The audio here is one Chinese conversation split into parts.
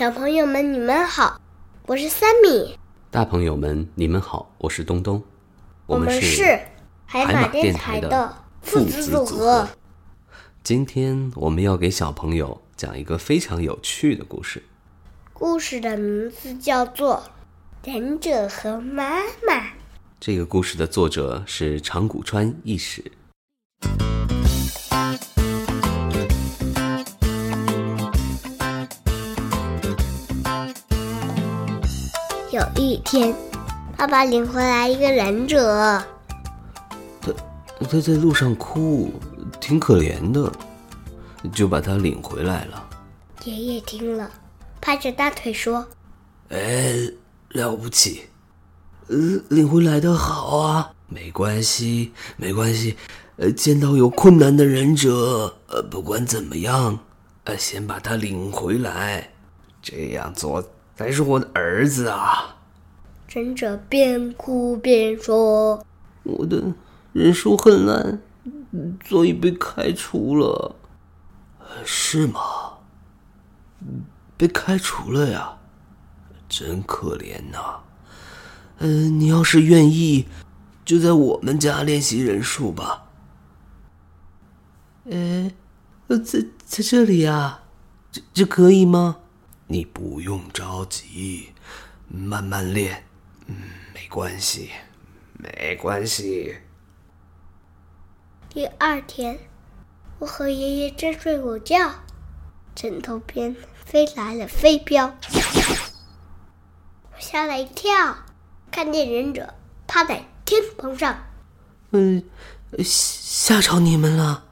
小朋友们，你们好，我是三米。大朋友们，你们好，我是东东。我们是海马电台的父子组合。今天我们要给小朋友讲一个非常有趣的故事。故事的名字叫做《忍者和妈妈》。这个故事的作者是长谷川义史。有一天，爸爸领回来一个忍者。他他在路上哭，挺可怜的，就把他领回来了。爷爷听了，拍着大腿说：“哎，了不起，呃，领回来的好啊，没关系，没关系。呃，见到有困难的忍者，呃，不管怎么样，呃，先把他领回来，这样做。”才是我的儿子啊！忍者边哭边说：“我的人数很烂，所以被开除了。”是吗？被开除了呀？真可怜呐！嗯，你要是愿意，就在我们家练习忍术吧。哎，在在这里呀？这这可以吗？你不用着急，慢慢练，嗯，没关系，没关系。第二天，我和爷爷正睡午觉，枕头边飞来了飞镖，我吓了一跳，看见忍者趴在天棚上。嗯，吓着你们了，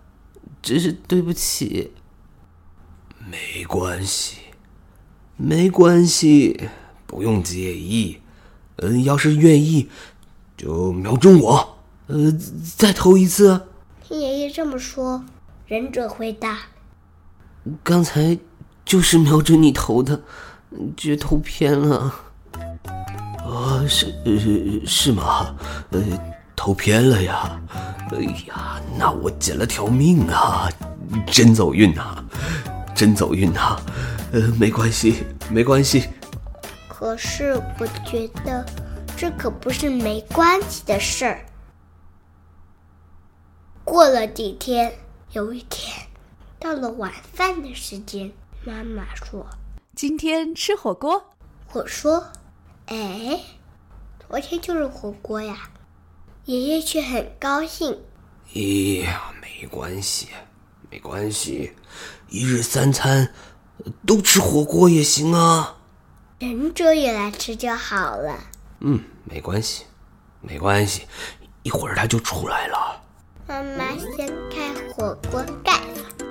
真是对不起。没关系。没关系，不用介意。嗯，要是愿意，就瞄准我。呃，再投一次。听爷爷这么说，忍者回答：“刚才就是瞄准你投的，却投偏了。”啊，是是是吗？呃，投偏了呀。哎呀，那我捡了条命啊！真走运呐，真走运呐。呃，没关系，没关系。可是我觉得这可不是没关系的事儿。过了几天，有一天，到了晚饭的时间，妈妈说：“今天吃火锅。”我说：“哎，昨天就是火锅呀。”爷爷却很高兴：“咦，没关系，没关系，一日三餐。”都吃火锅也行啊，忍者也来吃就好了。嗯，没关系，没关系，一会儿他就出来了。妈妈掀开火锅盖子，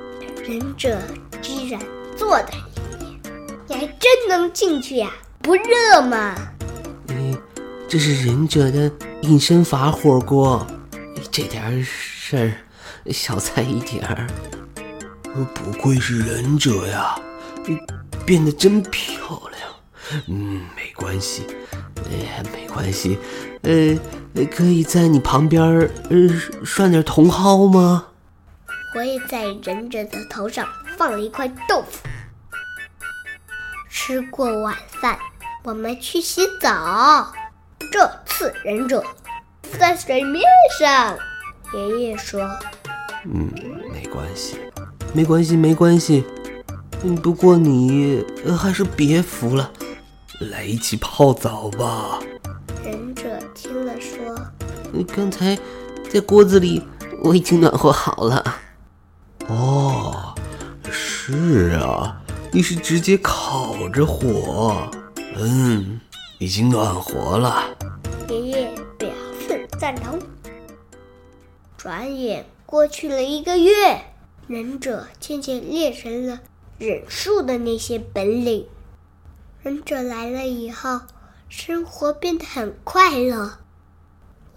忍者居然坐在里面。你还真能进去呀？不热吗？嗯，这是忍者的隐身法火锅，这点事儿，小菜一碟儿。不愧是忍者呀！变变得真漂亮，嗯，没关系，哎，没关系，呃，可以在你旁边呃涮点茼蒿吗？我也在忍者的头上放了一块豆腐。吃过晚饭，我们去洗澡。这次忍者在水面上，爷爷说：“嗯，没关系，没关系，没关系。”不过你还是别扶了，来一起泡澡吧。忍者听了说：“刚才在锅子里我已经暖和好了。”哦，是啊，你是直接烤着火，嗯，已经暖和了。爷爷表示赞同。转眼过去了一个月，忍者渐渐练成了。忍术的那些本领，忍者来了以后，生活变得很快乐。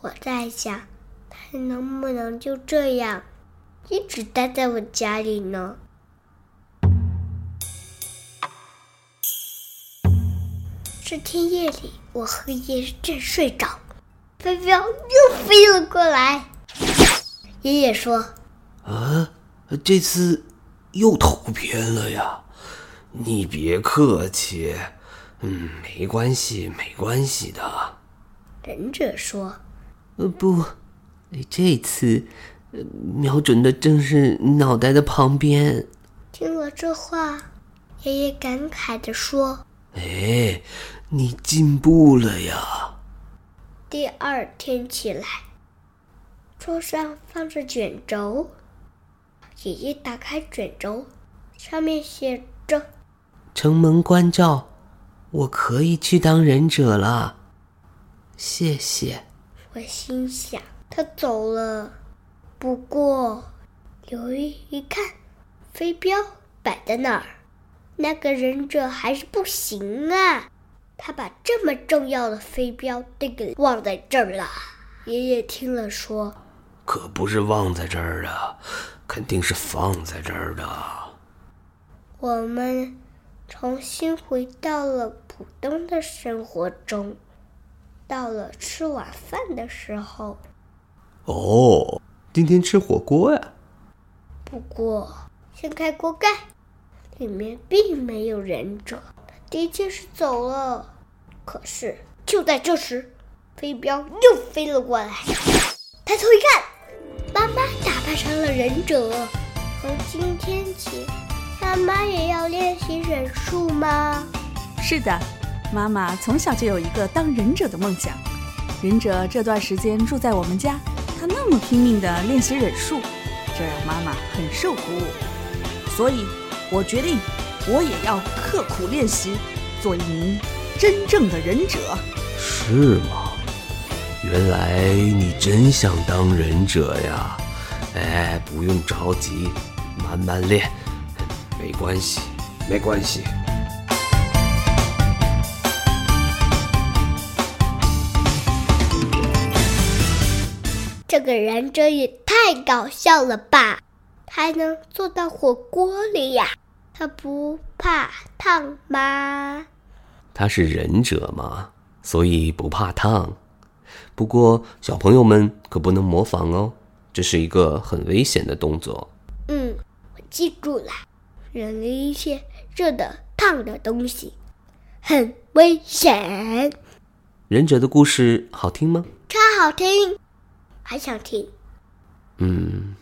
我在想，他能不能就这样一直待在我家里呢？这天夜里，我和爷爷正睡着，飞镖又飞了过来。爷爷说：“啊，这次。”又投偏了呀！你别客气，嗯，没关系，没关系的。忍者说：“呃，不，这次瞄准的正是脑袋的旁边。”听了这话，爷爷感慨地说：“哎，你进步了呀！”第二天起来，桌上放着卷轴，爷爷打开卷轴，上面写着。承蒙关照，我可以去当忍者了。谢谢。我心想，他走了。不过，留意一看，飞镖摆在那儿，那个忍者还是不行啊！他把这么重要的飞镖都给忘在这儿了。爷爷听了说：“可不是忘在这儿的，肯定是放在这儿的。”我们。重新回到了普通的生活中。到了吃晚饭的时候，哦，今天吃火锅呀。不过，掀开锅盖，里面并没有忍者，他的确是走了。可是就在这时，飞镖又飞了过来。抬头一看，成了忍者。从今天起。妈妈也要练习忍术吗？是的，妈妈从小就有一个当忍者的梦想。忍者这段时间住在我们家，他那么拼命地练习忍术，这让妈妈很受鼓舞。所以，我决定，我也要刻苦练习，做一名真正的忍者。是吗？原来你真想当忍者呀？哎，不用着急，慢慢练。没关系，没关系。这个忍者也太搞笑了吧！他还能坐到火锅里呀？他不怕烫吗？他是忍者嘛，所以不怕烫。不过小朋友们可不能模仿哦，这是一个很危险的动作。嗯，我记住了。忍了一些热的、烫的东西，很危险。忍者的故事好听吗？超好听，还想听。嗯，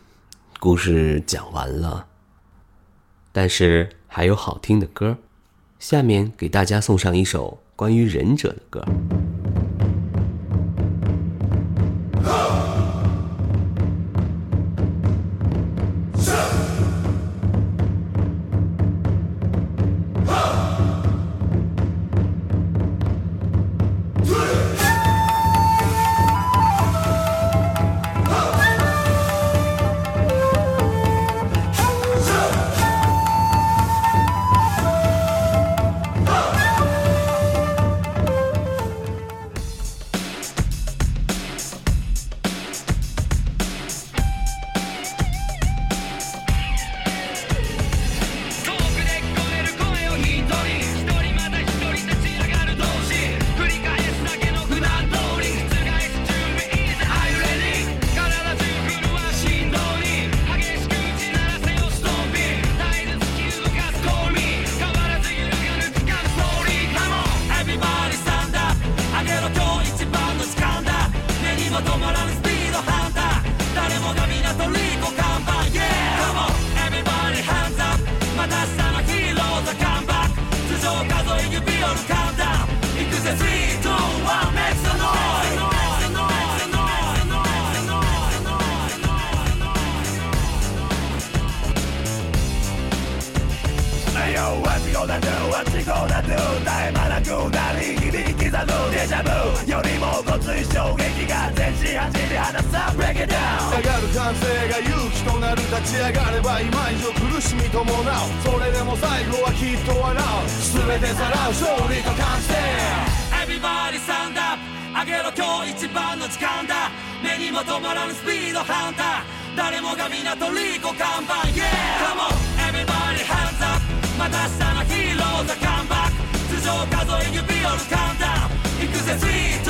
故事讲完了，但是还有好听的歌。下面给大家送上一首关于忍者的歌。スピードハンター誰もが看板 Hey yo, what you gonna のヒーローザカンバック頭上数え指折るカウンター行くぜ321メイクのノイズ「Yo, what's gonna do? Time on a do? え間なくなり歓声が勇気となる立ち上がれば今以上苦しみ伴うそれでも最後はきっと笑う。全てさらう勝利と感じて Everybody stand up 上げろ今日一番の時間だ。目にも止まらぬスピードハンター。誰もが港リコ看板。Yeah Come on everybody hands up また明日のヒーローザカン。バック頭上数え指折るカウンダウン行くぜ3、2、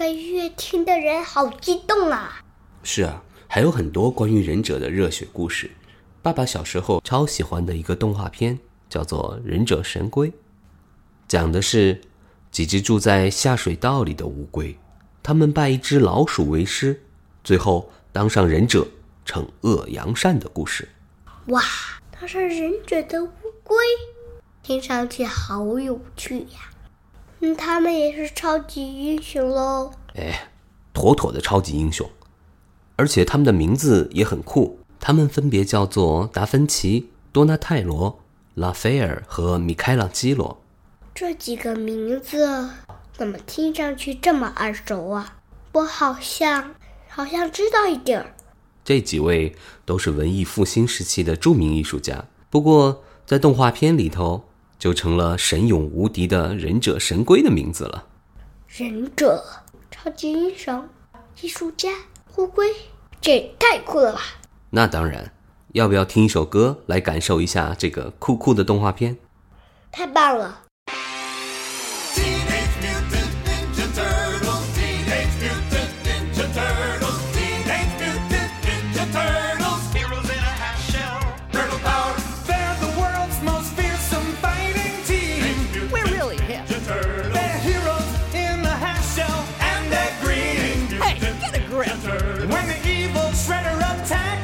个乐听的人好激动啊！是啊，还有很多关于忍者的热血故事。爸爸小时候超喜欢的一个动画片叫做《忍者神龟》，讲的是几只住在下水道里的乌龟，他们拜一只老鼠为师，最后当上忍者，惩恶扬善的故事。哇，当上忍者的乌龟，听上去好有趣呀！嗯，他们也是超级英雄喽。哎，妥妥的超级英雄，而且他们的名字也很酷，他们分别叫做达芬奇、多纳泰罗、拉斐尔和米开朗基罗。这几个名字怎么听上去这么耳熟啊？我好像好像知道一点儿。这几位都是文艺复兴时期的著名艺术家，不过在动画片里头就成了神勇无敌的忍者神龟的名字了。忍者、超级英雄、艺术家、乌龟，这也太酷了吧！那当然，要不要听一首歌来感受一下这个酷酷的动画片？太棒了！When the evil shredder attacks,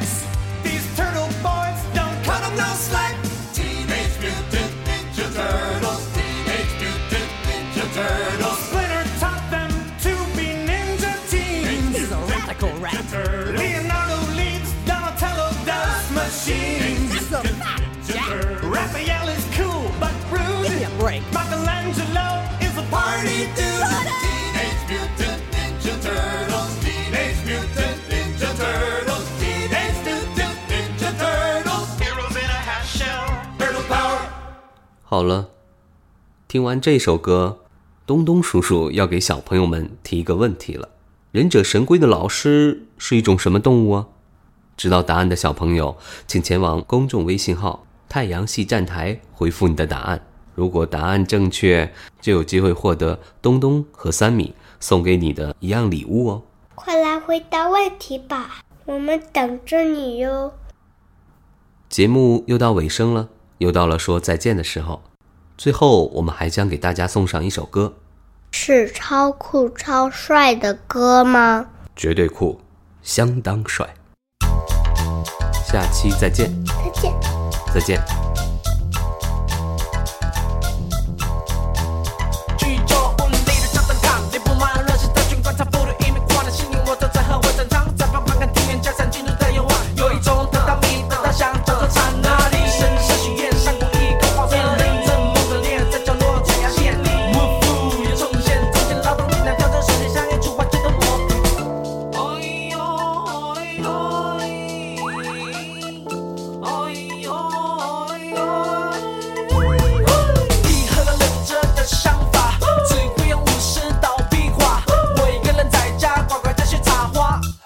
好了，听完这首歌，东东叔叔要给小朋友们提一个问题了：忍者神龟的老师是一种什么动物啊？知道答案的小朋友，请前往公众微信号“太阳系站台”回复你的答案。如果答案正确，就有机会获得东东和三米送给你的一样礼物哦。快来回答问题吧，我们等着你哟！节目又到尾声了，又到了说再见的时候。最后，我们还将给大家送上一首歌，是超酷超帅的歌吗？绝对酷，相当帅。下期再见，再见。再见。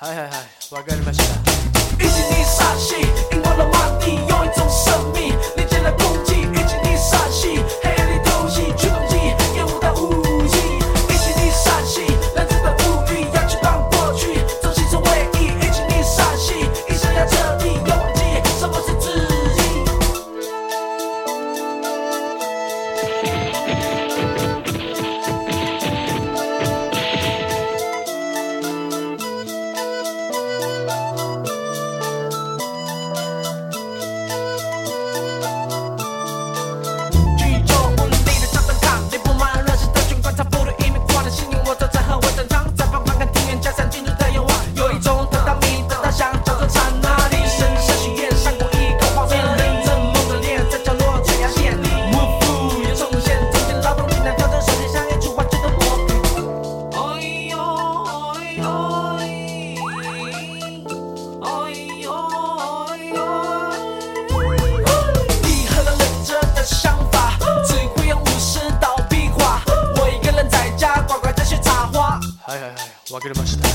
はいはいはい。わかりました。を上ました。